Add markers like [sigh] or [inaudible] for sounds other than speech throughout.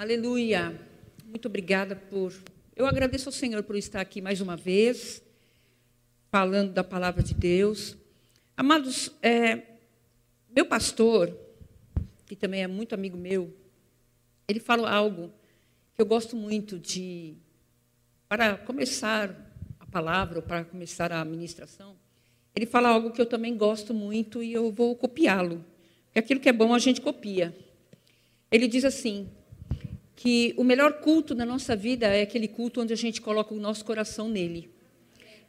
Aleluia. Muito obrigada por. Eu agradeço ao Senhor por estar aqui mais uma vez, falando da palavra de Deus. Amados, é, meu pastor, que também é muito amigo meu, ele fala algo que eu gosto muito de. Para começar a palavra, ou para começar a ministração, ele fala algo que eu também gosto muito e eu vou copiá-lo. Porque aquilo que é bom a gente copia. Ele diz assim: que o melhor culto na nossa vida é aquele culto onde a gente coloca o nosso coração nele.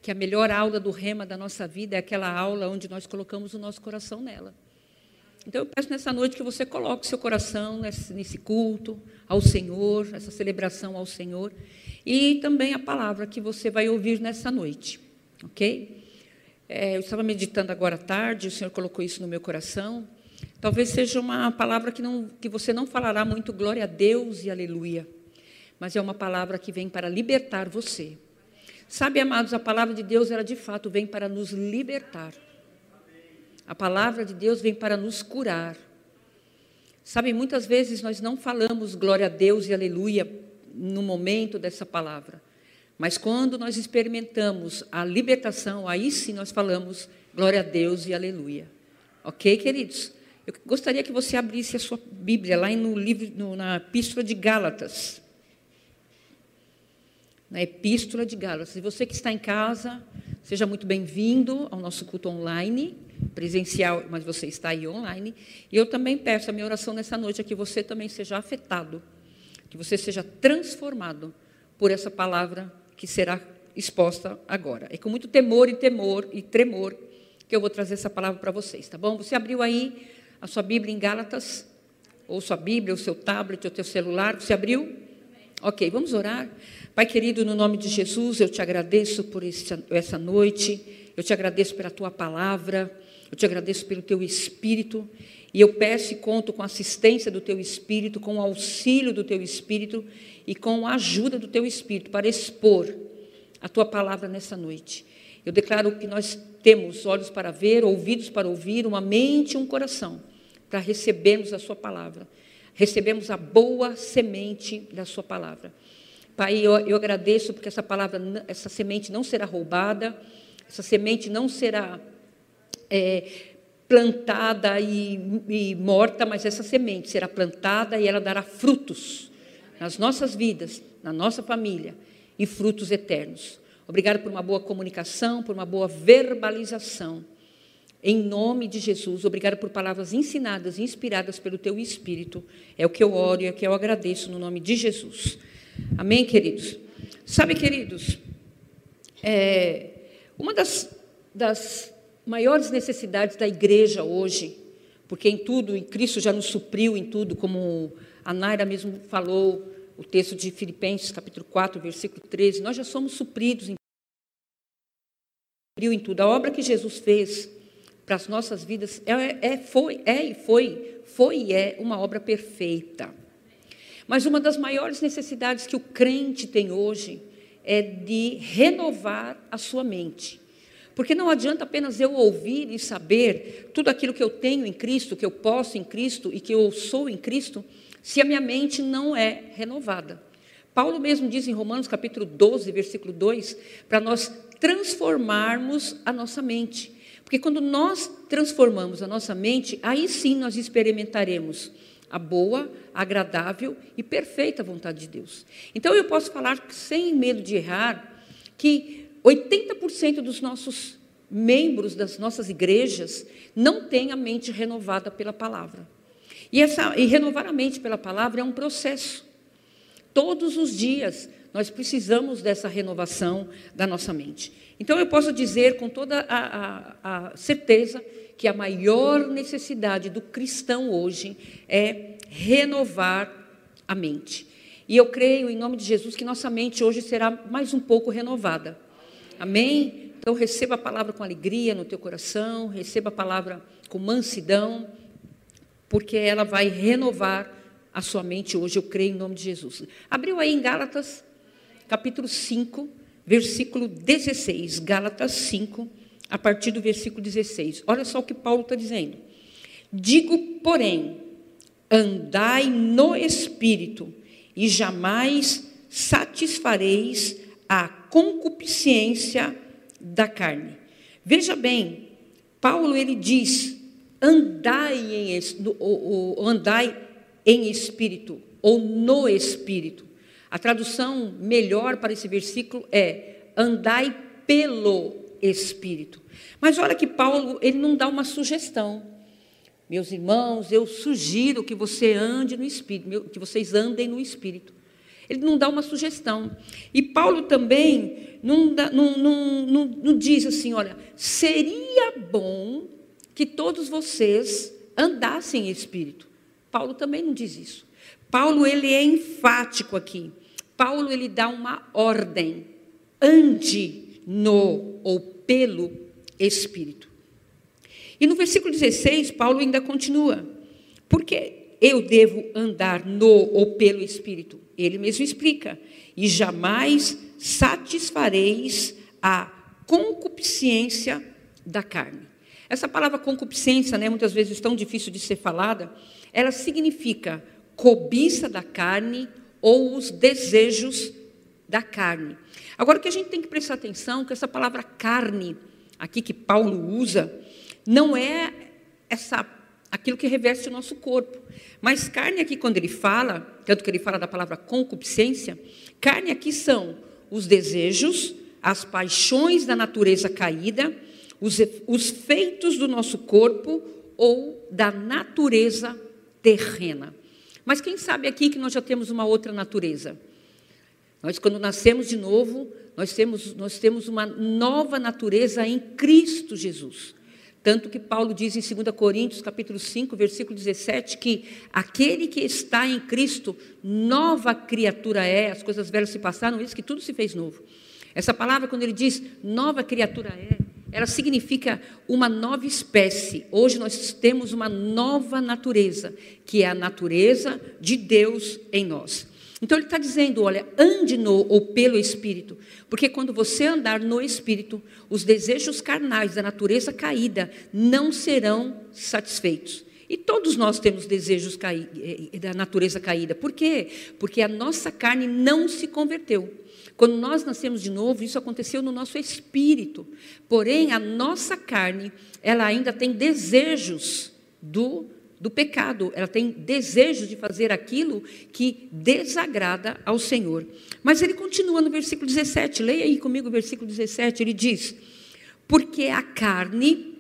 Que a melhor aula do rema da nossa vida é aquela aula onde nós colocamos o nosso coração nela. Então eu peço nessa noite que você coloque seu coração nesse, nesse culto ao Senhor, essa celebração ao Senhor, e também a palavra que você vai ouvir nessa noite, ok? É, eu estava meditando agora à tarde, o Senhor colocou isso no meu coração. Talvez seja uma palavra que, não, que você não falará muito glória a Deus e aleluia, mas é uma palavra que vem para libertar você. Sabe, amados, a palavra de Deus, ela de fato vem para nos libertar. A palavra de Deus vem para nos curar. Sabe, muitas vezes nós não falamos glória a Deus e aleluia no momento dessa palavra, mas quando nós experimentamos a libertação, aí sim nós falamos glória a Deus e aleluia. Ok, queridos? Eu gostaria que você abrisse a sua Bíblia lá no livro, no, na Epístola de Gálatas. Na Epístola de Gálatas. E você que está em casa, seja muito bem-vindo ao nosso culto online, presencial, mas você está aí online. E eu também peço a minha oração nessa noite é que você também seja afetado, que você seja transformado por essa palavra que será exposta agora. É com muito temor e temor e tremor que eu vou trazer essa palavra para vocês, tá bom? Você abriu aí a sua Bíblia em Gálatas, ou sua Bíblia, o seu tablet, o teu celular, você abriu? Ok, vamos orar. Pai querido, no nome de Jesus, eu te agradeço por essa noite, eu te agradeço pela tua palavra, eu te agradeço pelo teu espírito, e eu peço e conto com a assistência do teu espírito, com o auxílio do teu espírito e com a ajuda do teu espírito para expor a tua palavra nessa noite. Eu declaro que nós temos olhos para ver, ouvidos para ouvir, uma mente e um coração para recebermos a Sua palavra. Recebemos a boa semente da Sua palavra. Pai, eu, eu agradeço porque essa palavra, essa semente não será roubada, essa semente não será é, plantada e, e morta, mas essa semente será plantada e ela dará frutos nas nossas vidas, na nossa família e frutos eternos. Obrigado por uma boa comunicação, por uma boa verbalização. Em nome de Jesus, obrigado por palavras ensinadas inspiradas pelo teu Espírito. É o que eu oro e é o que eu agradeço no nome de Jesus. Amém, queridos? Sabe, queridos, é, uma das, das maiores necessidades da igreja hoje, porque em tudo, em Cristo já nos supriu em tudo, como a Naira mesmo falou, o texto de Filipenses, capítulo 4, versículo 13, nós já somos supridos em tudo. A obra que Jesus fez para as nossas vidas é, é, foi, é e foi, foi e é uma obra perfeita. Mas uma das maiores necessidades que o crente tem hoje é de renovar a sua mente. Porque não adianta apenas eu ouvir e saber tudo aquilo que eu tenho em Cristo, que eu posso em Cristo e que eu sou em Cristo, se a minha mente não é renovada. Paulo mesmo diz em Romanos capítulo 12, versículo 2, para nós transformarmos a nossa mente. Porque quando nós transformamos a nossa mente, aí sim nós experimentaremos a boa, agradável e perfeita vontade de Deus. Então eu posso falar sem medo de errar que 80% dos nossos membros das nossas igrejas não têm a mente renovada pela palavra. E, essa, e renovar a mente pela palavra é um processo. Todos os dias nós precisamos dessa renovação da nossa mente. Então, eu posso dizer com toda a, a, a certeza que a maior necessidade do cristão hoje é renovar a mente. E eu creio, em nome de Jesus, que nossa mente hoje será mais um pouco renovada. Amém? Então, receba a palavra com alegria no teu coração, receba a palavra com mansidão, porque ela vai renovar a sua mente hoje, eu creio, em nome de Jesus. Abriu aí em Gálatas, capítulo 5, versículo 16, Gálatas 5, a partir do versículo 16. Olha só o que Paulo está dizendo. Digo, porém, andai no espírito, e jamais satisfareis a concupiscência da carne. Veja bem, Paulo ele diz: andai em, andai em espírito ou no espírito. A tradução melhor para esse versículo é andai pelo espírito. Mas olha que Paulo, ele não dá uma sugestão. Meus irmãos, eu sugiro que você ande no espírito, que vocês andem no espírito. Ele não dá uma sugestão. E Paulo também não, dá, não, não, não, não diz assim: olha, seria bom que todos vocês andassem em espírito. Paulo também não diz isso. Paulo ele é enfático aqui. Paulo ele dá uma ordem: ande no ou pelo espírito. E no versículo 16, Paulo ainda continua: porque eu devo andar no ou pelo espírito? Ele mesmo explica: e jamais satisfareis a concupiscência da carne. Essa palavra concupiscência, né, muitas vezes tão difícil de ser falada, ela significa cobiça da carne ou os desejos da carne. Agora, o que a gente tem que prestar atenção é que essa palavra carne, aqui que Paulo usa, não é essa aquilo que reveste o nosso corpo. Mas carne aqui, quando ele fala, tanto que ele fala da palavra concupiscência, carne aqui são os desejos, as paixões da natureza caída, os, os feitos do nosso corpo ou da natureza terrena. Mas quem sabe aqui que nós já temos uma outra natureza? Nós, quando nascemos de novo, nós temos, nós temos uma nova natureza em Cristo Jesus. Tanto que Paulo diz em 2 Coríntios, capítulo 5, versículo 17, que aquele que está em Cristo, nova criatura é, as coisas velhas se passaram, isso que tudo se fez novo. Essa palavra, quando ele diz nova criatura é, ela significa uma nova espécie. Hoje nós temos uma nova natureza, que é a natureza de Deus em nós. Então ele está dizendo: olha, ande no ou pelo Espírito, porque quando você andar no Espírito, os desejos carnais da natureza caída não serão satisfeitos. E todos nós temos desejos eh, da natureza caída. Por quê? Porque a nossa carne não se converteu. Quando nós nascemos de novo, isso aconteceu no nosso espírito. Porém, a nossa carne, ela ainda tem desejos do do pecado, ela tem desejo de fazer aquilo que desagrada ao Senhor. Mas ele continua no versículo 17, leia aí comigo o versículo 17, ele diz: Porque a carne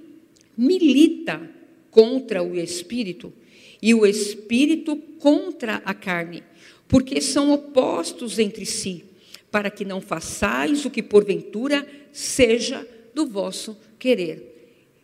milita contra o espírito, e o espírito contra a carne, porque são opostos entre si, para que não façais o que porventura seja do vosso querer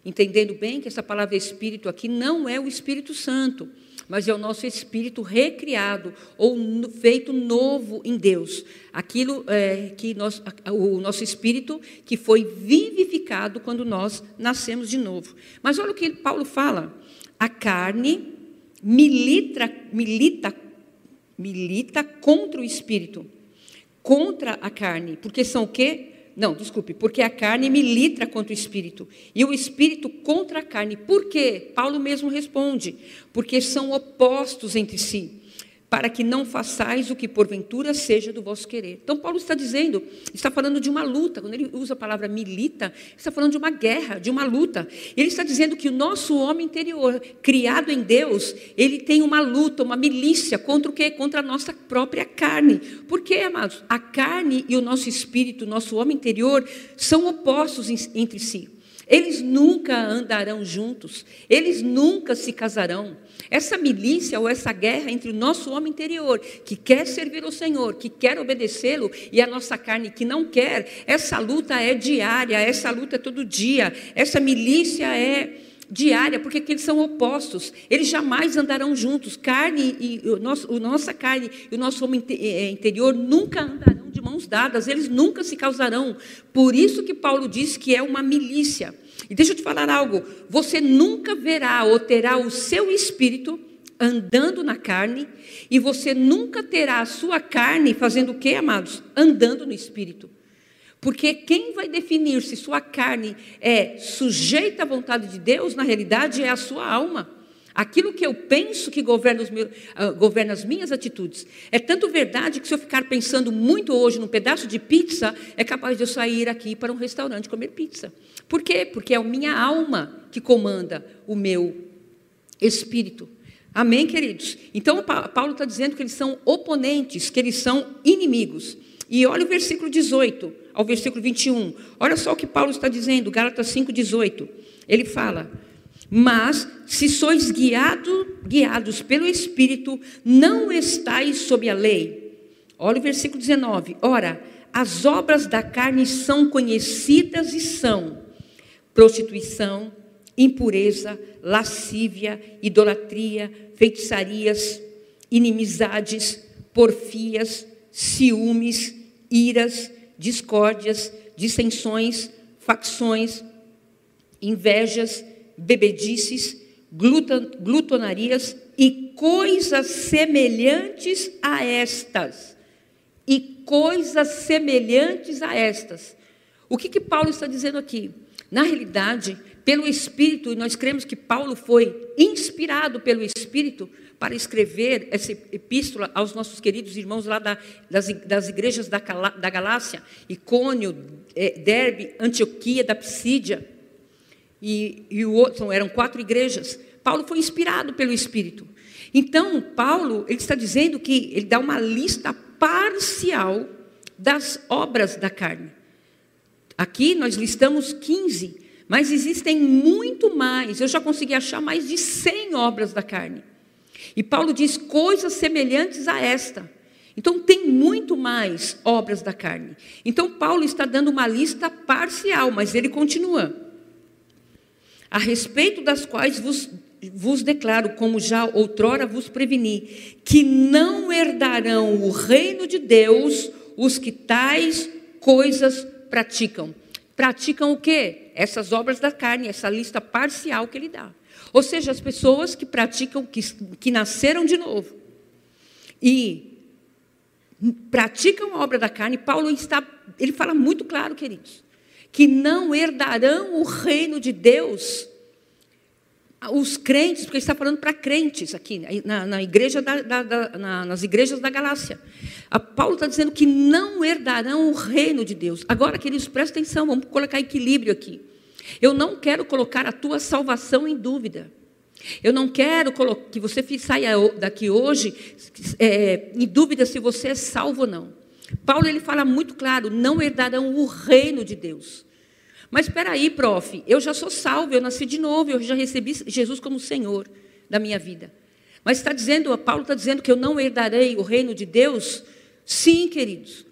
entendendo bem que essa palavra espírito aqui não é o Espírito Santo, mas é o nosso espírito recriado ou feito novo em Deus. Aquilo é, que nós, o nosso espírito que foi vivificado quando nós nascemos de novo. Mas olha o que Paulo fala: a carne milita, milita, milita contra o espírito, contra a carne, porque são o quê? Não, desculpe, porque a carne milita contra o espírito e o espírito contra a carne. Por quê? Paulo mesmo responde: porque são opostos entre si para que não façais o que porventura seja do vosso querer. Então, Paulo está dizendo, está falando de uma luta, quando ele usa a palavra milita, está falando de uma guerra, de uma luta. Ele está dizendo que o nosso homem interior, criado em Deus, ele tem uma luta, uma milícia contra o quê? Contra a nossa própria carne. Por quê, amados? A carne e o nosso espírito, o nosso homem interior, são opostos entre si. Eles nunca andarão juntos, eles nunca se casarão. Essa milícia ou essa guerra entre o nosso homem interior, que quer servir ao Senhor, que quer obedecê-lo, e a nossa carne que não quer, essa luta é diária, essa luta é todo dia, essa milícia é diária, porque eles são opostos, eles jamais andarão juntos. Carne e o nosso, o nossa carne e o nosso homem eh, interior nunca andarão de mãos dadas, eles nunca se causarão. Por isso que Paulo diz que é uma milícia. E deixa eu te falar algo: você nunca verá ou terá o seu espírito andando na carne, e você nunca terá a sua carne fazendo o que, amados? Andando no espírito. Porque quem vai definir se sua carne é sujeita à vontade de Deus, na realidade, é a sua alma. Aquilo que eu penso que governa, meus, uh, governa, as minhas atitudes. É tanto verdade que se eu ficar pensando muito hoje num pedaço de pizza, é capaz de eu sair aqui para um restaurante comer pizza. Por quê? Porque é a minha alma que comanda o meu espírito. Amém, queridos? Então, Paulo está dizendo que eles são oponentes, que eles são inimigos. E olha o versículo 18 ao versículo 21. Olha só o que Paulo está dizendo, Gálatas 5, 18. Ele fala: Mas se sois guiado, guiados pelo Espírito, não estáis sob a lei. Olha o versículo 19. Ora, as obras da carne são conhecidas e são prostituição, impureza, lascívia, idolatria, feitiçarias, inimizades, porfias, ciúmes, iras, discórdias, dissensões, facções, invejas, bebedices, glutonarias e coisas semelhantes a estas. E coisas semelhantes a estas. O que, que Paulo está dizendo aqui? Na realidade, pelo Espírito, e nós cremos que Paulo foi inspirado pelo Espírito para escrever essa epístola aos nossos queridos irmãos lá da, das, das, igrejas da, da Galácia, Icônio, é, Derbe, Antioquia, da Psídia, e, e o outro, eram quatro igrejas. Paulo foi inspirado pelo Espírito. Então, Paulo, ele está dizendo que ele dá uma lista parcial das obras da carne. Aqui nós listamos 15 mas existem muito mais. Eu já consegui achar mais de 100 obras da carne. E Paulo diz coisas semelhantes a esta. Então tem muito mais obras da carne. Então Paulo está dando uma lista parcial, mas ele continua. A respeito das quais vos, vos declaro, como já outrora vos preveni, que não herdarão o reino de Deus os que tais coisas praticam. Praticam o quê? essas obras da carne, essa lista parcial que ele dá. Ou seja, as pessoas que praticam, que, que nasceram de novo e praticam a obra da carne, Paulo está, ele fala muito claro, queridos, que não herdarão o reino de Deus os crentes, porque ele está falando para crentes aqui, na, na igreja da, da, da, na, nas igrejas da Galácia. A Paulo está dizendo que não herdarão o reino de Deus. Agora, queridos, presta atenção, vamos colocar equilíbrio aqui. Eu não quero colocar a tua salvação em dúvida. Eu não quero que você saia daqui hoje é, em dúvida se você é salvo ou não. Paulo ele fala muito claro: não herdarão o reino de Deus. Mas espera aí, prof, eu já sou salvo, eu nasci de novo, eu já recebi Jesus como Senhor da minha vida. Mas está dizendo, Paulo está dizendo que eu não herdarei o reino de Deus? Sim, queridos.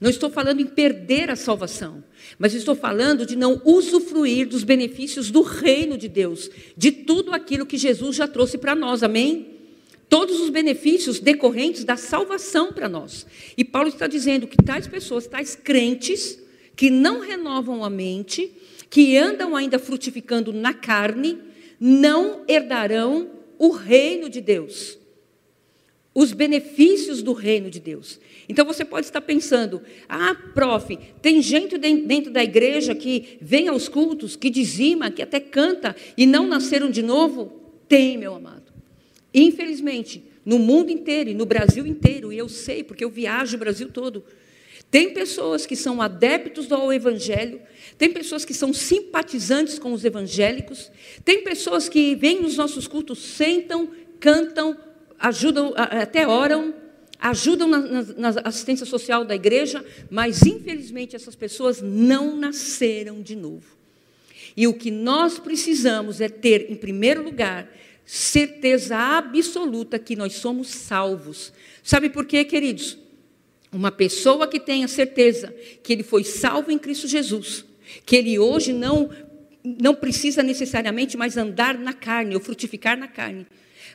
Não estou falando em perder a salvação, mas estou falando de não usufruir dos benefícios do reino de Deus, de tudo aquilo que Jesus já trouxe para nós, amém? Todos os benefícios decorrentes da salvação para nós. E Paulo está dizendo que tais pessoas, tais crentes, que não renovam a mente, que andam ainda frutificando na carne, não herdarão o reino de Deus. Os benefícios do reino de Deus. Então você pode estar pensando: ah, prof, tem gente dentro da igreja que vem aos cultos, que dizima, que até canta e não nasceram de novo? Tem, meu amado. Infelizmente, no mundo inteiro e no Brasil inteiro, e eu sei porque eu viajo o Brasil todo. Tem pessoas que são adeptos ao Evangelho, tem pessoas que são simpatizantes com os evangélicos, tem pessoas que vêm nos nossos cultos, sentam, cantam, ajudam, até oram, ajudam na, na, na, assistência social da igreja, mas infelizmente essas pessoas não nasceram de novo. E o que nós precisamos é ter, em primeiro lugar, certeza absoluta que nós somos salvos. Sabe por quê, queridos? Uma pessoa que tenha certeza que ele foi salvo em Cristo Jesus, que ele hoje não não precisa necessariamente mais andar na carne ou frutificar na carne.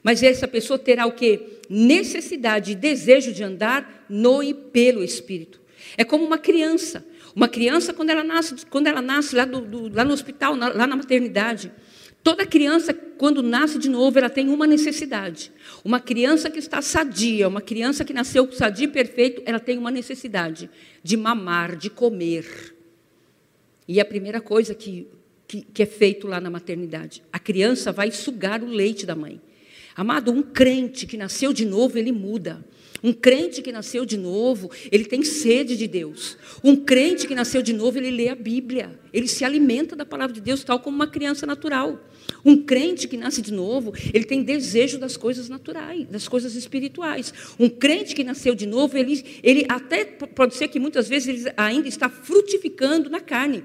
Mas essa pessoa terá o que? Necessidade e desejo de andar no e pelo Espírito. É como uma criança. Uma criança, quando ela nasce, quando ela nasce lá, do, do, lá no hospital, na, lá na maternidade, Toda criança, quando nasce de novo, ela tem uma necessidade. Uma criança que está sadia, uma criança que nasceu sadia e perfeito, ela tem uma necessidade de mamar, de comer. E a primeira coisa que que, que é feito lá na maternidade. A criança vai sugar o leite da mãe. Amado, um crente que nasceu de novo, ele muda. Um crente que nasceu de novo, ele tem sede de Deus. Um crente que nasceu de novo, ele lê a Bíblia. Ele se alimenta da palavra de Deus, tal como uma criança natural. Um crente que nasce de novo, ele tem desejo das coisas naturais, das coisas espirituais. Um crente que nasceu de novo, ele, ele até pode ser que muitas vezes ele ainda está frutificando na carne,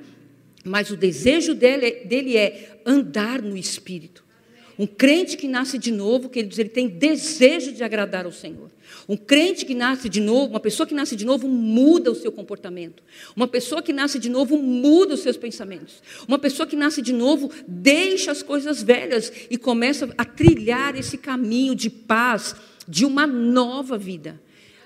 mas o desejo dele, dele é andar no espírito. Um crente que nasce de novo, queridos, ele tem desejo de agradar ao Senhor. Um crente que nasce de novo, uma pessoa que nasce de novo, muda o seu comportamento. Uma pessoa que nasce de novo, muda os seus pensamentos. Uma pessoa que nasce de novo, deixa as coisas velhas e começa a trilhar esse caminho de paz, de uma nova vida.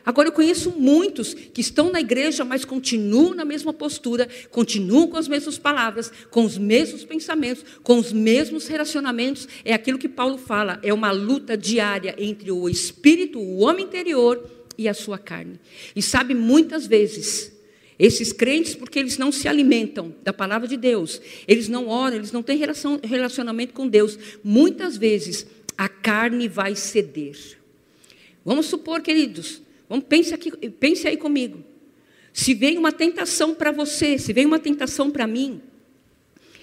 Agora, eu conheço muitos que estão na igreja, mas continuam na mesma postura, continuam com as mesmas palavras, com os mesmos pensamentos, com os mesmos relacionamentos. É aquilo que Paulo fala, é uma luta diária entre o espírito, o homem interior e a sua carne. E sabe, muitas vezes, esses crentes, porque eles não se alimentam da palavra de Deus, eles não oram, eles não têm relacionamento com Deus, muitas vezes a carne vai ceder. Vamos supor, queridos, Vamos, pense, aqui, pense aí comigo. Se vem uma tentação para você, se vem uma tentação para mim,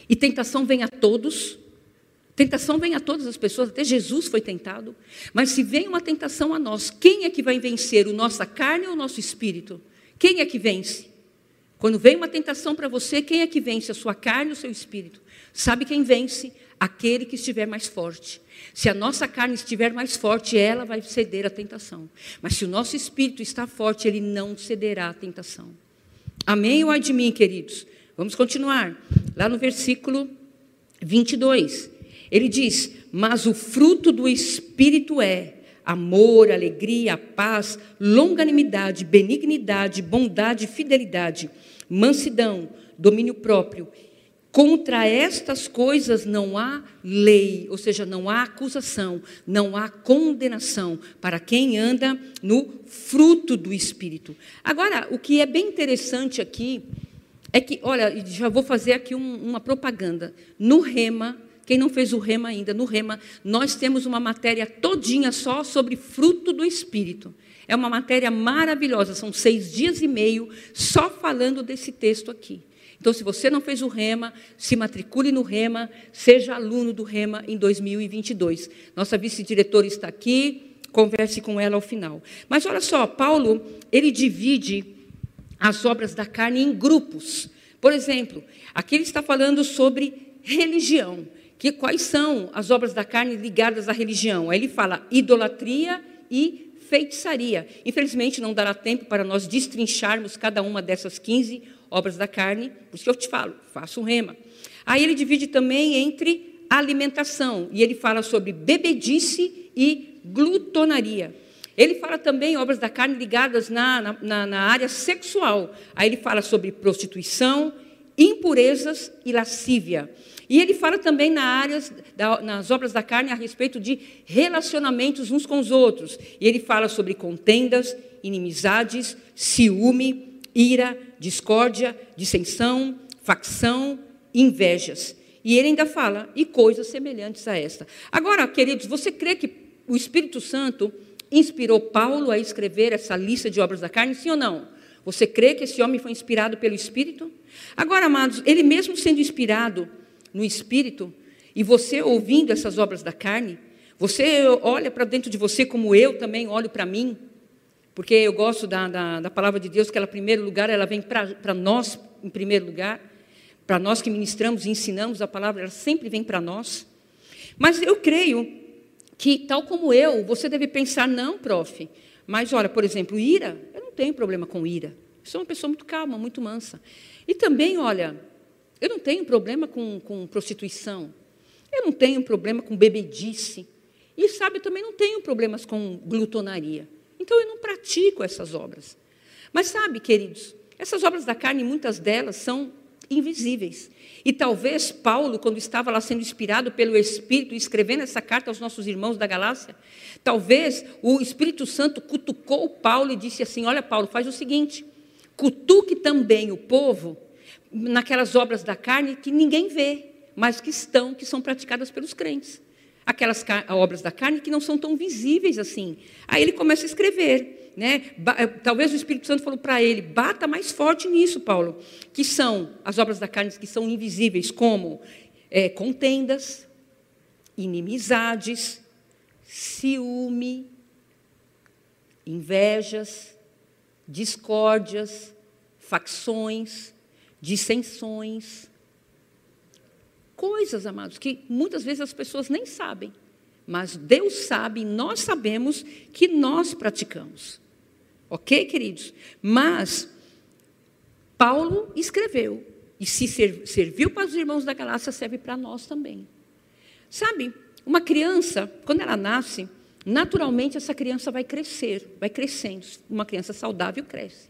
e tentação vem a todos, tentação vem a todas as pessoas, até Jesus foi tentado, mas se vem uma tentação a nós, quem é que vai vencer, o nossa carne ou o nosso espírito? Quem é que vence? Quando vem uma tentação para você, quem é que vence? A sua carne ou o seu espírito? Sabe quem vence? Aquele que estiver mais forte. Se a nossa carne estiver mais forte, ela vai ceder à tentação. Mas se o nosso espírito está forte, ele não cederá à tentação. Amém ou ai de mim, queridos? Vamos continuar. Lá no versículo 22. Ele diz: Mas o fruto do espírito é amor, alegria, paz, longanimidade, benignidade, bondade, fidelidade, mansidão, domínio próprio. Contra estas coisas não há lei, ou seja, não há acusação, não há condenação para quem anda no fruto do Espírito. Agora, o que é bem interessante aqui é que, olha, já vou fazer aqui um, uma propaganda. No Rema, quem não fez o Rema ainda, no Rema, nós temos uma matéria todinha só sobre fruto do Espírito. É uma matéria maravilhosa, são seis dias e meio só falando desse texto aqui. Então, se você não fez o REMA, se matricule no REMA, seja aluno do REMA em 2022. Nossa vice-diretora está aqui, converse com ela ao final. Mas olha só, Paulo, ele divide as obras da carne em grupos. Por exemplo, aqui ele está falando sobre religião. Que quais são as obras da carne ligadas à religião? Aí ele fala idolatria e feitiçaria. Infelizmente, não dará tempo para nós destrincharmos cada uma dessas 15 obras da carne, por isso que eu te falo, faça um rema. Aí ele divide também entre alimentação, e ele fala sobre bebedice e glutonaria. Ele fala também obras da carne ligadas na, na, na área sexual. Aí ele fala sobre prostituição, impurezas e lascívia. E ele fala também na áreas, nas obras da carne a respeito de relacionamentos uns com os outros. E ele fala sobre contendas, inimizades, ciúme, ira, discórdia, dissensão, facção, invejas. E ele ainda fala, e coisas semelhantes a esta. Agora, queridos, você crê que o Espírito Santo inspirou Paulo a escrever essa lista de obras da carne, sim ou não? Você crê que esse homem foi inspirado pelo Espírito? Agora, amados, ele mesmo sendo inspirado no Espírito, e você ouvindo essas obras da carne, você olha para dentro de você como eu também olho para mim, porque eu gosto da, da, da, palavra de Deus, que ela, em primeiro lugar, ela vem para nós, em primeiro lugar, para nós que ministramos e ensinamos a palavra, ela sempre vem para nós. Mas eu creio que, tal como eu, você deve pensar, não, prof, mas olha, por exemplo, ira, eu não tenho problema com ira. Eu sou uma pessoa muito calma, muito mansa. E também, olha, eu não tenho problema com, com prostituição. Eu não tenho problema com bebedice. E, sabe, eu também não tenho problemas com glutonaria. Então eu não pratico essas obras. Mas sabe, queridos, essas obras da carne, muitas delas são invisíveis. E talvez Paulo, quando estava lá sendo inspirado pelo Espírito, escrevendo essa carta aos nossos irmãos da Galácia, talvez o Espírito Santo cutucou Paulo e disse assim: Olha, Paulo, faz o seguinte, cutuque também o povo naquelas obras da carne que ninguém vê, mas que estão, que são praticadas pelos crentes. Aquelas obras da carne que não são tão visíveis assim. Aí ele começa a escrever. Né? Eh, talvez o Espírito Santo falou para ele: bata mais forte nisso, Paulo, que são as obras da carne que são invisíveis, como é, contendas, inimizades, ciúme, invejas, discórdias, facções, dissensões. Coisas, amados, que muitas vezes as pessoas nem sabem, mas Deus sabe nós sabemos que nós praticamos. Ok, queridos? Mas Paulo escreveu, e se serviu para os irmãos da Galácia, serve para nós também. Sabe, uma criança, quando ela nasce, naturalmente essa criança vai crescer, vai crescendo. Uma criança saudável cresce.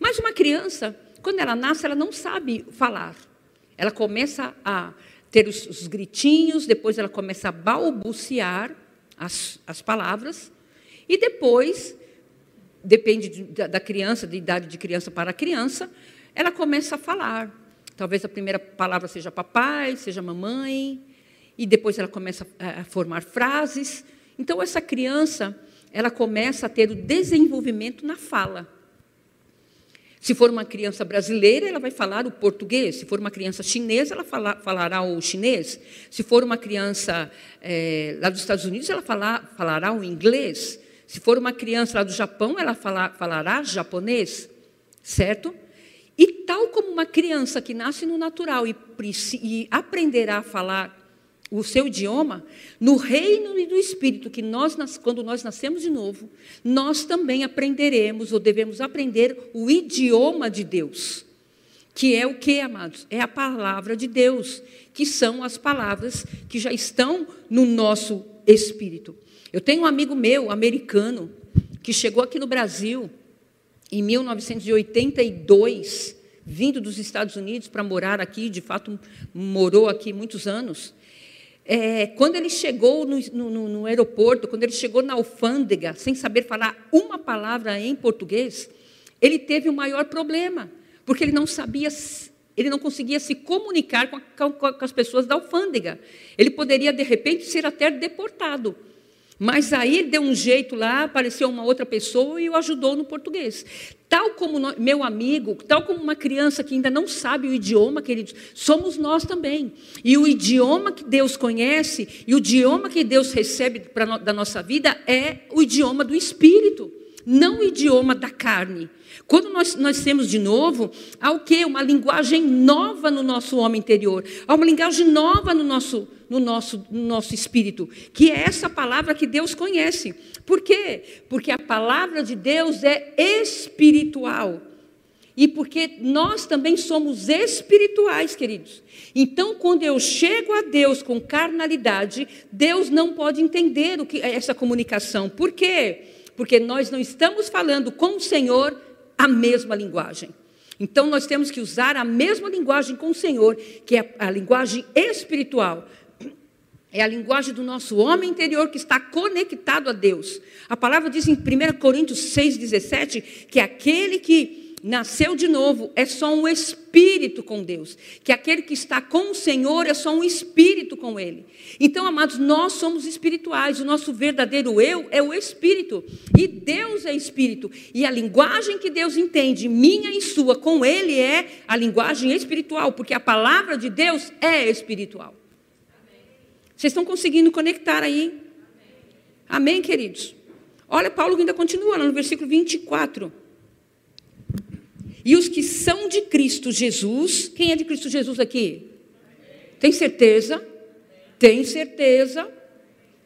Mas uma criança, quando ela nasce, ela não sabe falar. Ela começa a ter os, os gritinhos, depois ela começa a balbuciar as, as palavras, e depois, depende de, da, da criança, de idade de criança para criança, ela começa a falar. Talvez a primeira palavra seja papai, seja mamãe, e depois ela começa a formar frases. Então essa criança, ela começa a ter o desenvolvimento na fala. Se for uma criança brasileira, ela vai falar o português. Se for uma criança chinesa, ela fala, falará o chinês. Se for uma criança é, lá dos Estados Unidos, ela fala, falará o inglês. Se for uma criança lá do Japão, ela fala, falará japonês. Certo? E tal como uma criança que nasce no natural e, e aprenderá a falar o seu idioma, no reino do Espírito, que nós, quando nós nascemos de novo, nós também aprenderemos, ou devemos aprender, o idioma de Deus. Que é o que, amados? É a palavra de Deus, que são as palavras que já estão no nosso espírito. Eu tenho um amigo meu, americano, que chegou aqui no Brasil em 1982, vindo dos Estados Unidos para morar aqui, de fato morou aqui muitos anos. É, quando ele chegou no, no, no, aeroporto, quando ele chegou na alfândega, sem saber falar uma palavra em português, ele teve o maior problema, porque ele não sabia, ele não conseguia se comunicar com, a, com as pessoas da alfândega. Ele poderia, de repente, ser até deportado. Mas aí ele deu um jeito lá, apareceu uma outra pessoa e o ajudou no português. Tal como meu amigo, tal como uma criança que ainda não sabe o idioma, queridos, somos nós também. E o idioma que Deus conhece e o idioma que Deus recebe pra, da nossa vida é o idioma do Espírito, não o idioma da carne. Quando nós nascemos de novo, há o quê? Uma linguagem nova no nosso homem interior. Há uma linguagem nova no nosso, no nosso, no nosso espírito, que é essa palavra que Deus conhece. Por quê? Porque a palavra de Deus é espiritual. E porque nós também somos espirituais, queridos. Então, quando eu chego a Deus com carnalidade, Deus não pode entender o que é essa comunicação. Por quê? Porque nós não estamos falando com o Senhor a mesma linguagem. Então nós temos que usar a mesma linguagem com o Senhor, que é a linguagem espiritual. É a linguagem do nosso homem interior que está conectado a Deus. A palavra diz em 1 Coríntios 6,17 que aquele que nasceu de novo é só um espírito com Deus, que aquele que está com o Senhor é só um espírito com Ele. Então, amados, nós somos espirituais, o nosso verdadeiro eu é o espírito, e Deus é espírito, e a linguagem que Deus entende, minha e sua, com Ele é a linguagem espiritual, porque a palavra de Deus é espiritual. Vocês estão conseguindo conectar aí? Amém, queridos? Olha, Paulo ainda continua no versículo 24. E os que são de Cristo Jesus, quem é de Cristo Jesus aqui? Tem certeza? Tem certeza?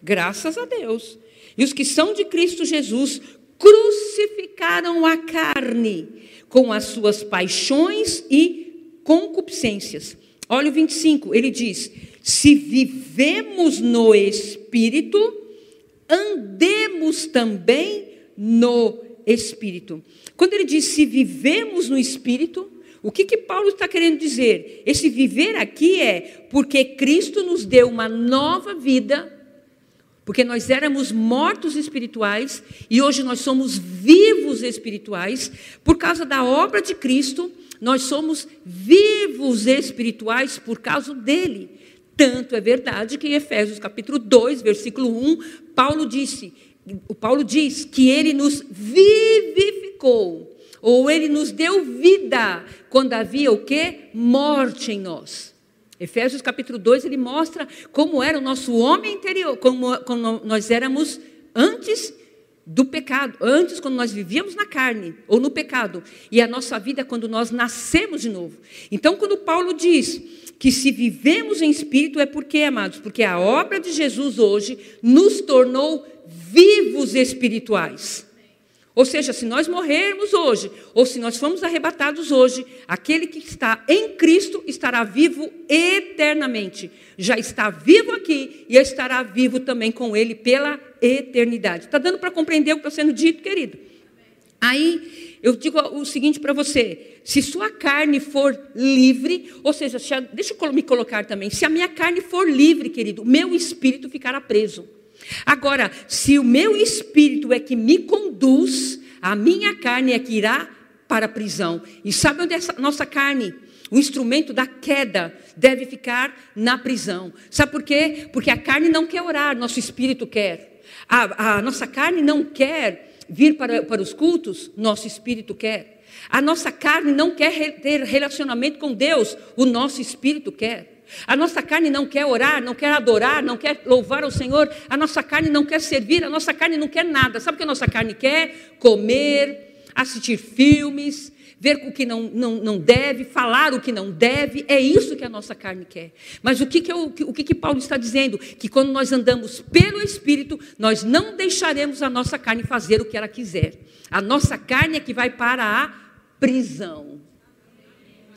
Graças a Deus. E os que são de Cristo Jesus crucificaram a carne com as suas paixões e concupiscências. Olha o 25, ele diz: Se vivemos no espírito, andemos também no espírito. Quando ele diz se vivemos no espírito, o que, que Paulo está querendo dizer? Esse viver aqui é porque Cristo nos deu uma nova vida, Porque nós éramos mortos espirituais e hoje nós somos vivos espirituais. Por causa da obra de Cristo, nós somos vivos espirituais por causa dele. Tanto é verdade que em Efésios capítulo 2, versículo 1, Paulo disse, o Paulo diz que ele nos vivificou, ou ele nos deu vida quando havia o que? Morte em nós. Efésios capítulo 2, ele mostra como era o nosso homem interior, como, como nós éramos antes do pecado, antes quando nós vivíamos na carne ou no pecado, e a nossa vida quando nós nascemos de novo. Então, quando Paulo diz que se vivemos em espírito é porque, amados, porque a obra de Jesus hoje nos tornou vivos espirituais. Ou seja, se nós morrermos hoje, ou se nós formos arrebatados hoje, aquele que está em Cristo estará vivo eternamente. Já está vivo aqui e estará vivo também com Ele pela eternidade. Está dando para compreender o que está sendo dito, querido? Aí eu digo o seguinte para você: se sua carne for livre, ou seja, deixa eu me colocar também, se a minha carne for livre, querido, meu espírito ficará preso. Agora, se o meu espírito é que me conduz, a minha carne é que irá para a prisão. E sabe onde é essa nossa carne? O instrumento da queda deve ficar na prisão. Sabe por quê? Porque a carne não quer orar, nosso espírito quer. A, a nossa carne não quer vir para, para os cultos, nosso espírito quer. A nossa carne não quer ter relacionamento com Deus, o nosso espírito quer. A nossa carne não quer orar, não quer adorar, não quer louvar o Senhor. A nossa carne não quer servir, a nossa carne não quer nada. Sabe o que a nossa carne quer? Comer, assistir filmes, ver o que não, não, não deve, falar o que não deve. É isso que a nossa carne quer. Mas o que, que, eu, o que, que Paulo está dizendo? Que quando nós andamos pelo Espírito, nós não deixaremos a nossa carne fazer o que ela quiser. A nossa carne é que vai para a prisão.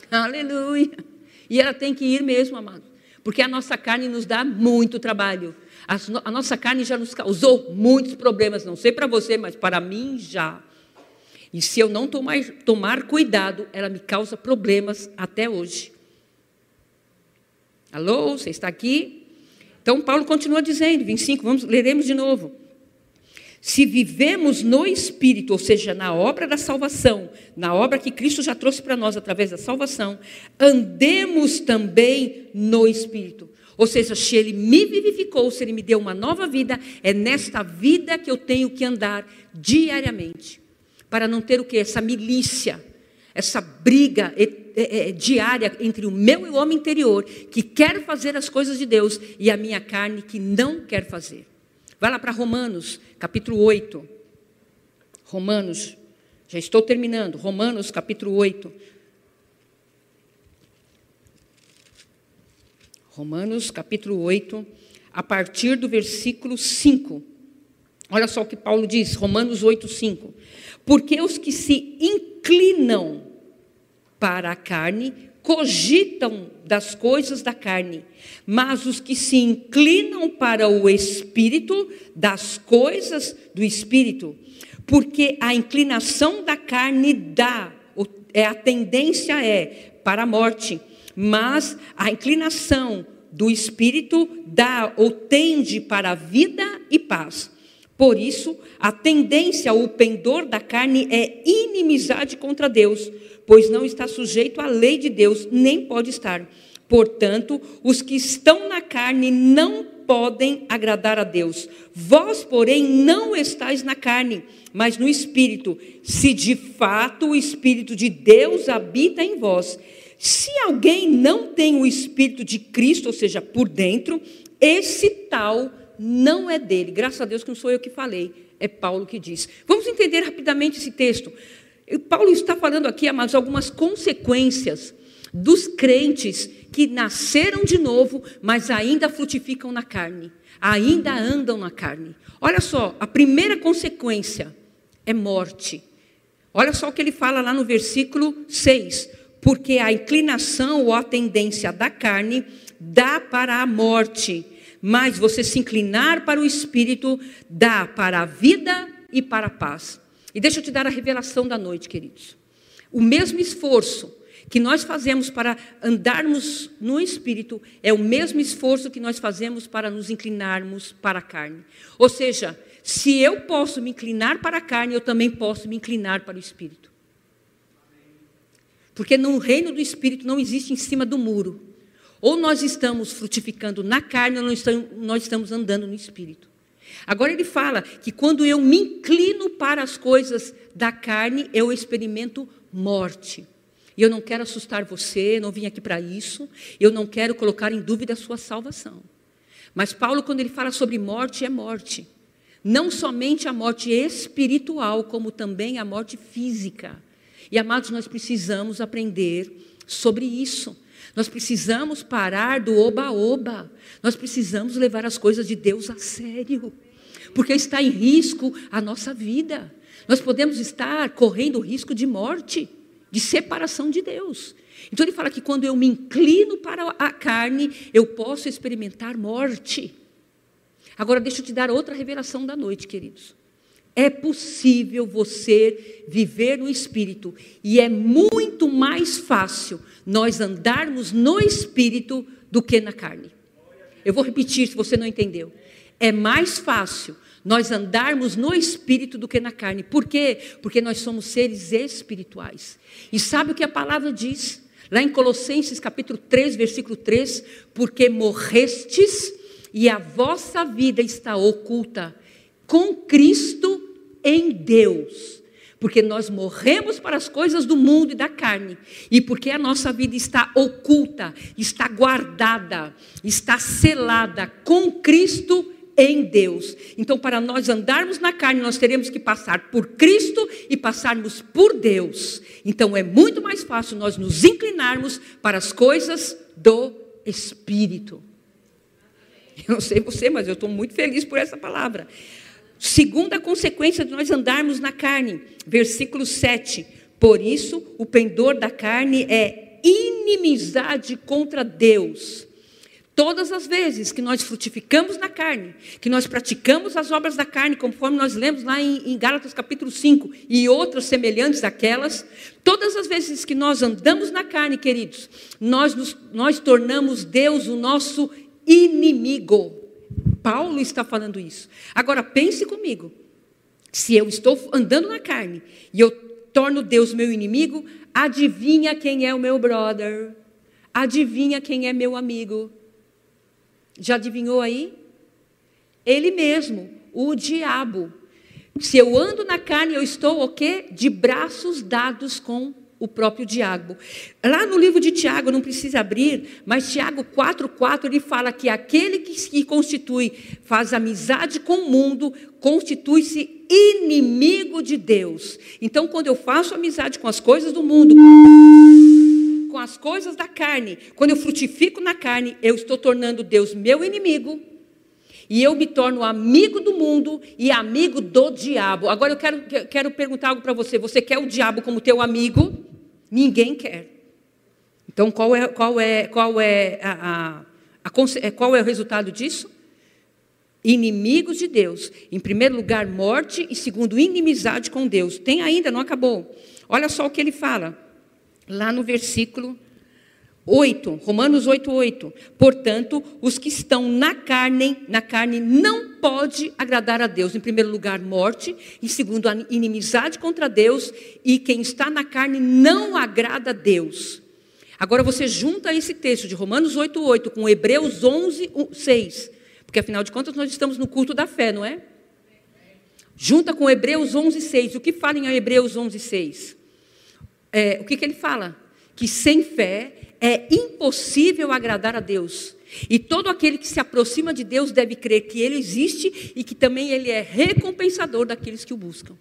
Aleluia. E ela tem que ir mesmo, amado. Porque a nossa carne nos dá muito trabalho. A, nossa carne já nos causou muitos problemas. Não sei para você, mas para mim já. E se eu não tomar, tomar cuidado, ela me causa problemas até hoje. Alô, você está aqui? Então Paulo continua dizendo, 25, vamos, leremos de novo. Se vivemos no Espírito, ou seja, na obra da salvação, na obra que Cristo já trouxe para nós através da salvação, andemos também no Espírito. Ou seja, se Ele me vivificou, se Ele me deu uma nova vida, é nesta vida que eu tenho que andar diariamente. Para não ter o que? Essa milícia, essa briga diária entre o meu e o homem interior, que quer fazer as coisas de Deus, e a minha carne que não quer fazer. Vai lá para Romanos, capítulo 8. Romanos, já estou terminando. Romanos, capítulo 8. Romanos, capítulo 8, a partir do versículo 5. Olha só o que Paulo diz, Romanos 8, 5. Porque os que se inclinam para a carne cogitam das coisas da carne, mas os que se inclinam para o espírito, das coisas do espírito, porque a inclinação da carne dá, é a tendência é para a morte, mas a inclinação do espírito dá ou tende para a vida e paz. Por isso, a tendência, o pendor da carne é inimizade contra Deus, pois não está sujeito à lei de Deus, nem pode estar. Portanto, os que estão na carne não podem agradar a Deus. Vós, porém, não estáis na carne, mas no espírito, se de fato o espírito de Deus habita em vós. Se alguém não tem o espírito de Cristo, ou seja, por dentro, esse tal não é dele. Graças a Deus que não sou eu que falei, é Paulo que diz. Vamos entender rapidamente esse texto. Paulo está falando aqui, amados, algumas consequências dos crentes que nasceram de novo, mas ainda frutificam na carne, ainda andam na carne. Olha só, a primeira consequência é morte. Olha só o que ele fala lá no versículo 6. Porque a inclinação ou a tendência da carne dá para a morte, mas você se inclinar para o espírito dá para a vida e para a paz. E deixa eu te dar a revelação da noite, queridos. O mesmo esforço que nós fazemos para andarmos no espírito é o mesmo esforço que nós fazemos para nos inclinarmos para a carne. Ou seja, se eu posso me inclinar para a carne, eu também posso me inclinar para o espírito. Porque no reino do espírito não existe em cima do muro. Ou nós estamos frutificando na carne, ou nós estamos, andando no espírito. Agora ele fala que quando eu me inclino para as coisas da carne, eu experimento morte. E eu não quero assustar você, não vim aqui para isso. Eu não quero colocar em dúvida a sua salvação. Mas Paulo, quando ele fala sobre morte, é morte. Não somente a morte espiritual, como também a morte física. E amados, nós precisamos aprender sobre isso. Nós precisamos parar do oba-oba. Nós precisamos levar as coisas de Deus a sério. Porque está em risco a nossa vida. Nós podemos estar correndo risco de morte, de separação de Deus. Então ele fala que quando eu me inclino para a carne, eu posso experimentar morte. Agora deixa eu te dar outra revelação da noite, queridos. É possível você viver no espírito e é muito mais fácil nós andarmos no espírito do que na carne. Eu vou repetir se você não entendeu. É mais fácil nós andarmos no espírito do que na carne. Por quê? Porque nós somos seres espirituais. E sabe o que a palavra diz? Lá em Colossenses capítulo 3, versículo 3, porque morrestes e a vossa vida está oculta com Cristo em Deus. Porque nós morremos para as coisas do mundo e da carne, e porque a nossa vida está oculta, está guardada, está selada com Cristo em Deus. Então, para nós andarmos na carne, nós teremos que passar por Cristo e passarmos por Deus. Então, é muito mais fácil nós nos inclinarmos para as coisas do Espírito. Eu não sei você, mas eu estou muito feliz por essa palavra. Segunda consequência de nós andarmos na carne, versículo 7. Por isso, o pendor da carne é inimizade contra Deus. Todas as vezes que nós frutificamos na carne, que nós praticamos as obras da carne, conforme nós lemos lá em, em Gálatas capítulo 5, e outras semelhantes àquelas, todas as vezes que nós andamos na carne, queridos, nós, nos, nós tornamos Deus o nosso inimigo. Paulo está falando isso. Agora pense comigo. Se eu estou andando na carne e eu torno Deus meu inimigo, adivinha quem é o meu brother? Adivinha quem é meu amigo? Já adivinhou aí? Ele mesmo, o diabo. Se eu ando na carne, eu estou o quê? De braços dados com o próprio diabo. Lá no livro de Tiago, não precisa abrir, mas Tiago 4,4 ele fala que aquele que se constitui, faz amizade com o mundo, constitui-se inimigo de Deus. Então, quando eu faço amizade com as coisas do mundo, com as coisas da carne, quando eu frutifico na carne, eu estou tornando Deus meu inimigo. E eu me torno amigo do mundo e amigo do diabo. Agora eu quero, quero perguntar algo para você. Você quer o diabo como teu amigo? Ninguém quer. Então, qual é, qual é, qual é, a, a, a, é, qual é o resultado disso? Inimigos de Deus. Em primeiro lugar, morte, e segundo, inimizade com Deus. Tem ainda, não acabou. Olha só o que ele fala, lá no versículo 8, Romanos 8, 8. Portanto, os que estão na carne, na carne não pode agradar a Deus. Em primeiro lugar, morte, em segundo, inimizade contra Deus, e quem está na carne não agrada a Deus. Agora você junta esse texto de Romanos 8, 8 com Hebreus 11, 6, porque afinal de contas nós estamos no culto da fé, não é? Junta com Hebreus 11, 6. O que fala em Hebreus 11, 6? É, o que, que ele fala? Que sem fé é impossível agradar a Deus. E todo aquele que se aproxima de Deus deve crer que Ele existe e que também Ele é recompensador daqueles que o buscam.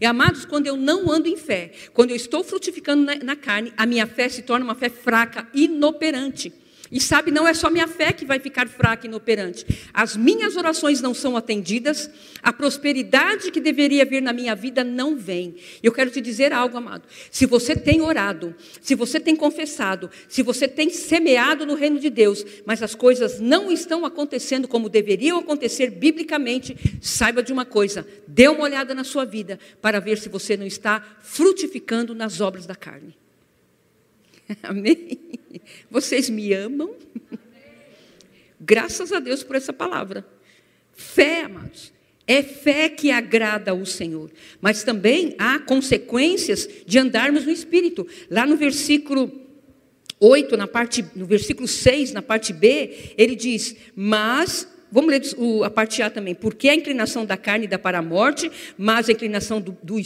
E amados, quando eu não ando em fé, quando eu estou frutificando na, na carne, a minha fé se torna uma fé fraca, inoperante. E sabe, não é só minha fé que vai ficar fraca e inoperante. As minhas orações não são atendidas, a prosperidade que deveria vir na minha vida não vem. Eu quero te dizer algo, amado. Se você tem orado, se você tem confessado, se você tem semeado no reino de Deus, mas as coisas não estão acontecendo como deveriam acontecer biblicamente, saiba de uma coisa: dê uma olhada na sua vida para ver se você não está frutificando nas obras da carne. [laughs] Amém? Vocês me amam? Graças a Deus por essa palavra. Fé, amados. É fé que agrada ao Senhor. Mas também há consequências de andarmos no Espírito. Lá no versículo 8, na parte, no versículo 6, na parte B, ele diz: Mas, vamos ler a parte A também, porque a inclinação da carne dá para a morte, mas a inclinação do, do,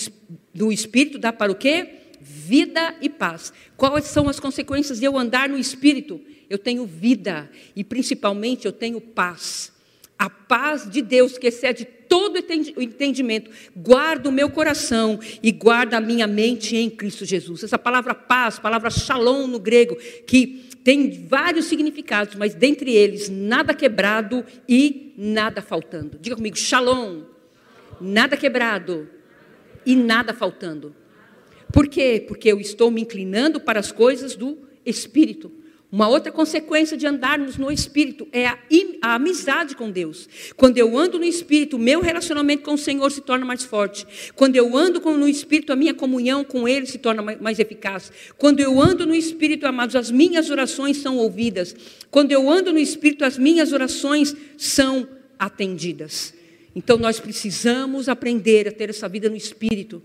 do Espírito dá para o quê? Vida e paz. Quais são as consequências de eu andar no Espírito? Eu tenho vida e principalmente eu tenho paz. A paz de Deus, que excede todo o entendimento, guarda o meu coração e guarda a minha mente em Cristo Jesus. Essa palavra paz, palavra shalom no grego, que tem vários significados, mas dentre eles, nada quebrado e nada faltando. Diga comigo, shalom. Nada quebrado e nada faltando. Por quê? Porque eu estou me inclinando para as coisas do Espírito. Uma outra consequência de andarmos no Espírito é a, a, amizade com Deus. Quando eu ando no Espírito, meu relacionamento com o Senhor se torna mais forte. Quando eu ando no Espírito, a minha comunhão com Ele se torna mais eficaz. Quando eu ando no Espírito, amados, as minhas orações são ouvidas. Quando eu ando no Espírito, as minhas orações são atendidas. Então nós precisamos aprender a ter essa vida no Espírito.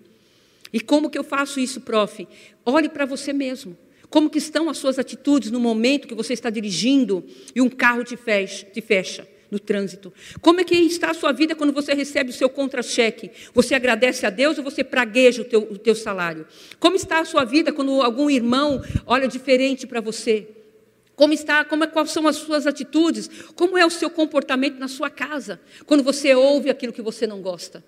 E como que eu faço isso, prof? Olhe para você mesmo. Como que estão as suas atitudes no momento que você está dirigindo e um carro te fecha, te fecha no trânsito? Como é que está a sua vida quando você recebe o seu contra-cheque? Você agradece a Deus ou você pragueja o teu, o teu salário? Como está a sua vida quando algum irmão olha diferente para você? Como está, como é, quais são as suas atitudes? Como é o seu comportamento na sua casa? Quando você ouve aquilo que você não gosta?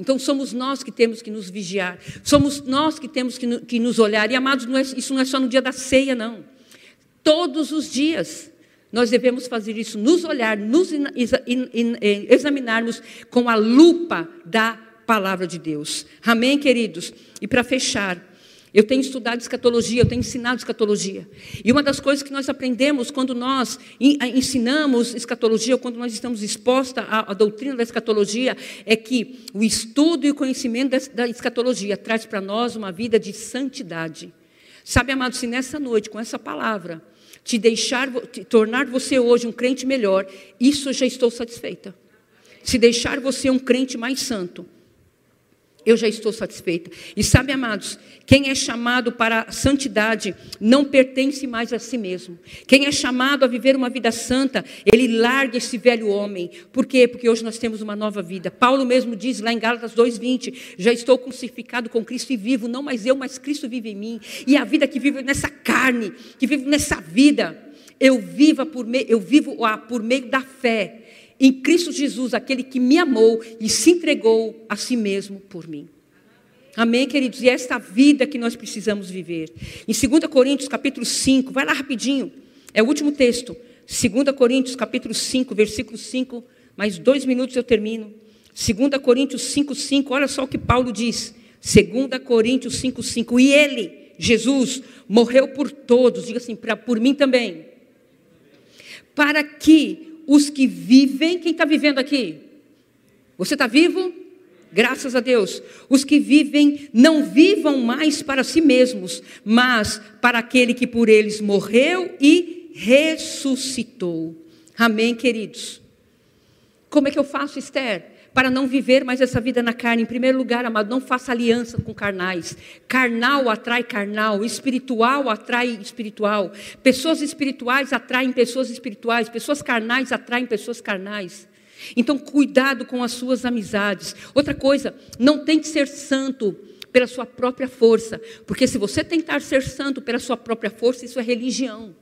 Então somos nós que temos que nos vigiar, somos nós que temos que, que nos olhar. E amados, não é, isso não é só no dia da ceia, não. Todos os dias nós devemos fazer isso, nos olhar, nos in, in, in, eh, examinarmos com a lupa da palavra de Deus. Amém, queridos? E para fechar, eu tenho estudado escatologia, eu tenho ensinado escatologia. E uma das coisas que nós aprendemos quando nós ensinamos escatologia, ou quando nós estamos expostos à, à, doutrina da escatologia, é que o estudo e o conhecimento da, da escatologia traz para nós uma vida de santidade. Sabe, amado, se nessa noite, com essa palavra, te deixar, te tornar você hoje um crente melhor, isso eu já estou satisfeita. Se deixar você um crente mais santo, eu já estou satisfeita. E sabe, amados, quem é chamado para a santidade não pertence mais a si mesmo. Quem é chamado a viver uma vida santa, ele larga esse velho homem. Por quê? Porque hoje nós temos uma nova vida. Paulo mesmo diz lá em Gálatas 2:20, já estou crucificado com Cristo e vivo, não mais eu, mas Cristo vive em mim. E a vida que vivo nessa carne, que vivo nessa vida, eu vivo por meio, eu vivo por meio da fé em Cristo Jesus, aquele que me amou e se entregou a si mesmo por mim. Amém, queridos? E é esta vida que nós precisamos viver. Em 2 Coríntios, capítulo 5, vai lá rapidinho, é o último texto. 2 Coríntios, capítulo 5, versículo 5, mais dois minutos eu termino. 2 Coríntios 5, 5, olha só o que Paulo diz. 2 Coríntios 5, 5, e ele, Jesus, morreu por todos, diga assim, pra, por mim também, para que os que vivem, quem está vivendo aqui? Você está vivo? Graças a Deus. Os que vivem não vivam mais para si mesmos, mas para aquele que por eles morreu e ressuscitou. Amém, queridos? Como é que eu faço, Esther? Para não viver mais essa vida na carne. Em primeiro lugar, amado, não faça aliança com carnais. Carnal atrai carnal, espiritual atrai espiritual. Pessoas espirituais atraem pessoas espirituais, pessoas carnais atraem pessoas carnais. Então, cuidado com as suas amizades. Outra coisa, não tente ser santo pela sua própria força, porque se você tentar ser santo pela sua própria força, isso é religião.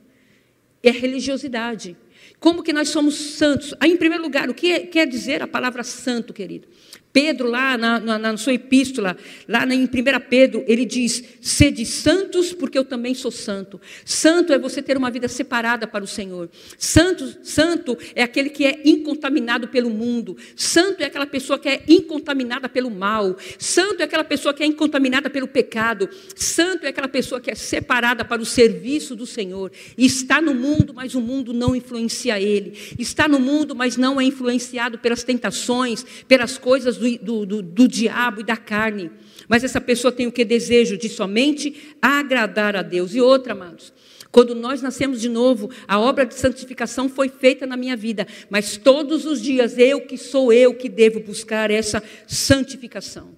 É religiosidade. Como que nós somos santos? Aí, em primeiro lugar, o que é, quer dizer a palavra santo, querido? Pedro, lá na, na, na, sua epístola, lá em 1 Pedro, ele diz: sede santos, porque eu também sou santo. Santo é você ter uma vida separada para o Senhor. Santo, santo é aquele que é incontaminado pelo mundo. Santo é aquela pessoa que é incontaminada pelo mal. Santo é aquela pessoa que é incontaminada pelo pecado. Santo é aquela pessoa que é separada para o serviço do Senhor. Está no mundo, mas o mundo não influencia ele. Está no mundo, mas não é influenciado pelas tentações, pelas coisas do, do, do, diabo e da carne. Mas essa pessoa tem o que desejo de somente agradar a Deus. E outra, amados, quando nós nascemos de novo, a obra de santificação foi feita na minha vida, mas todos os dias eu que sou eu que devo buscar essa santificação.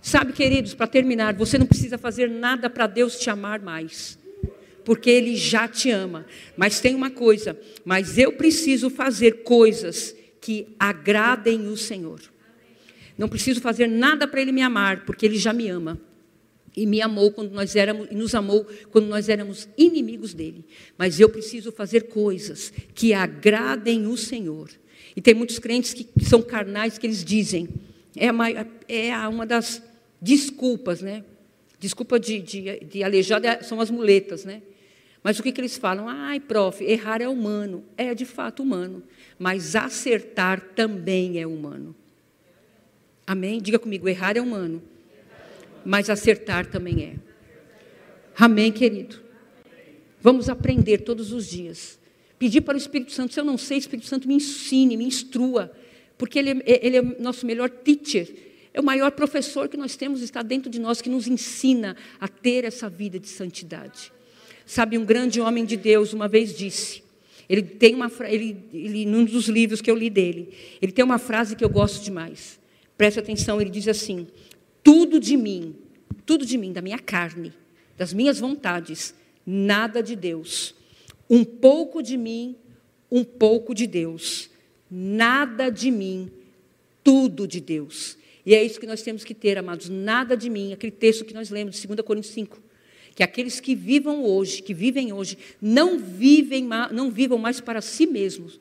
Sabe, queridos, para terminar, você não precisa fazer nada para Deus te amar mais, porque Ele já te ama. Mas tem uma coisa, mas eu preciso fazer coisas que agradem o Senhor. Não preciso fazer nada para Ele me amar, porque Ele já me ama e me amou quando nós éramos e nos amou quando nós éramos inimigos dele. Mas eu preciso fazer coisas que agradem o Senhor. E tem muitos crentes que são carnais que eles dizem é, uma, é uma das desculpas, né? Desculpa de, de, de aleijado é, são as muletas, né? Mas o que, que eles falam? Ai, prof, errar é humano. É de fato humano. Mas acertar também é humano. Amém? Diga comigo, errar é humano mas acertar também é. Amém, querido? Vamos aprender todos os dias. Pedir para o Espírito Santo, se eu não sei, Espírito Santo me ensine, me instrua, porque ele é, ele é nosso melhor teacher, é o maior professor que nós temos, está dentro de nós, que nos ensina a ter essa vida de santidade. Sabe, um grande homem de Deus uma vez disse, ele tem uma ele, ele num dos livros que eu li dele, ele tem uma frase que eu gosto demais. Preste atenção, ele diz assim: tudo de mim, tudo de mim, da minha carne, das minhas vontades, nada de Deus. Um pouco de mim, um pouco de Deus. Nada de mim, tudo de Deus. E é isso que nós temos que ter, amados. Nada de mim, aquele texto que nós lemos de 2 Coríntios 5. Que aqueles que vivam hoje, que vivem hoje, não vivem, não vivam mais para si mesmos,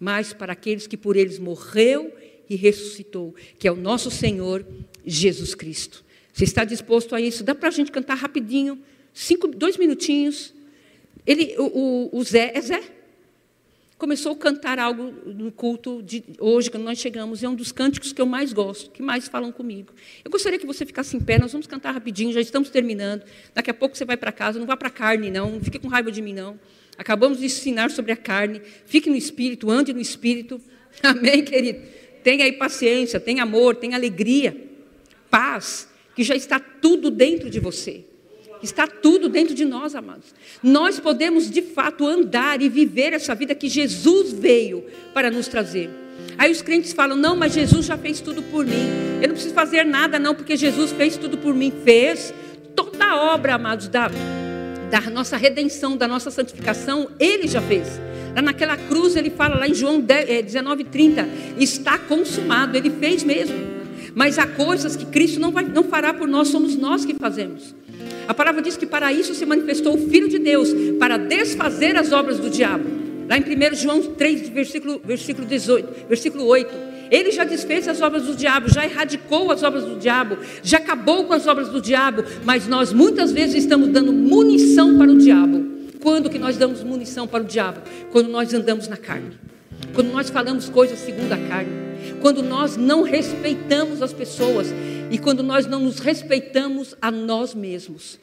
mas para aqueles que por eles morreu e ressuscitou, que é o nosso Senhor Jesus Cristo. Você está disposto a isso? Dá para a gente cantar rapidinho, cinco, dois minutinhos. Ele, o, o, o Zé, é Zé. Começou a cantar algo no culto de hoje, quando nós chegamos. É um dos cânticos que eu mais gosto, que mais falam comigo. Eu gostaria que você ficasse em pé, nós vamos cantar rapidinho, já estamos terminando. Daqui a pouco você vai para casa, não vá para a carne, não. Não fique com raiva de mim, não. Acabamos de ensinar sobre a carne. Fique no espírito, ande no espírito. Amém, querido? Tenha aí paciência, tenha amor, tenha alegria paz, que já está tudo dentro de você. Está tudo dentro de nós, amados. Nós podemos de fato andar e viver essa vida que Jesus veio para nos trazer. Aí os crentes falam: não, mas Jesus já fez tudo por mim. Eu não preciso fazer nada, não, porque Jesus fez tudo por mim. Fez toda a obra, amados, da, da nossa redenção, da nossa santificação, Ele já fez. Lá naquela cruz, ele fala, lá em João 19:30, eh, está consumado. Ele fez mesmo. Mas há coisas que Cristo não, vai, não fará por nós, somos nós que fazemos. A palavra diz que para isso se manifestou o Filho de Deus, para desfazer as obras do diabo. Lá em 1 João 3, versículo, versículo, 18, versículo 8. Ele já desfez as obras do diabo, já erradicou as obras do diabo, já acabou com as obras do diabo, mas nós muitas vezes estamos dando munição para o diabo. Quando que nós damos munição para o diabo? Quando nós andamos na carne. Quando nós falamos coisas segundo a carne quando nós não respeitamos as pessoas e quando nós não nos respeitamos a nós mesmos.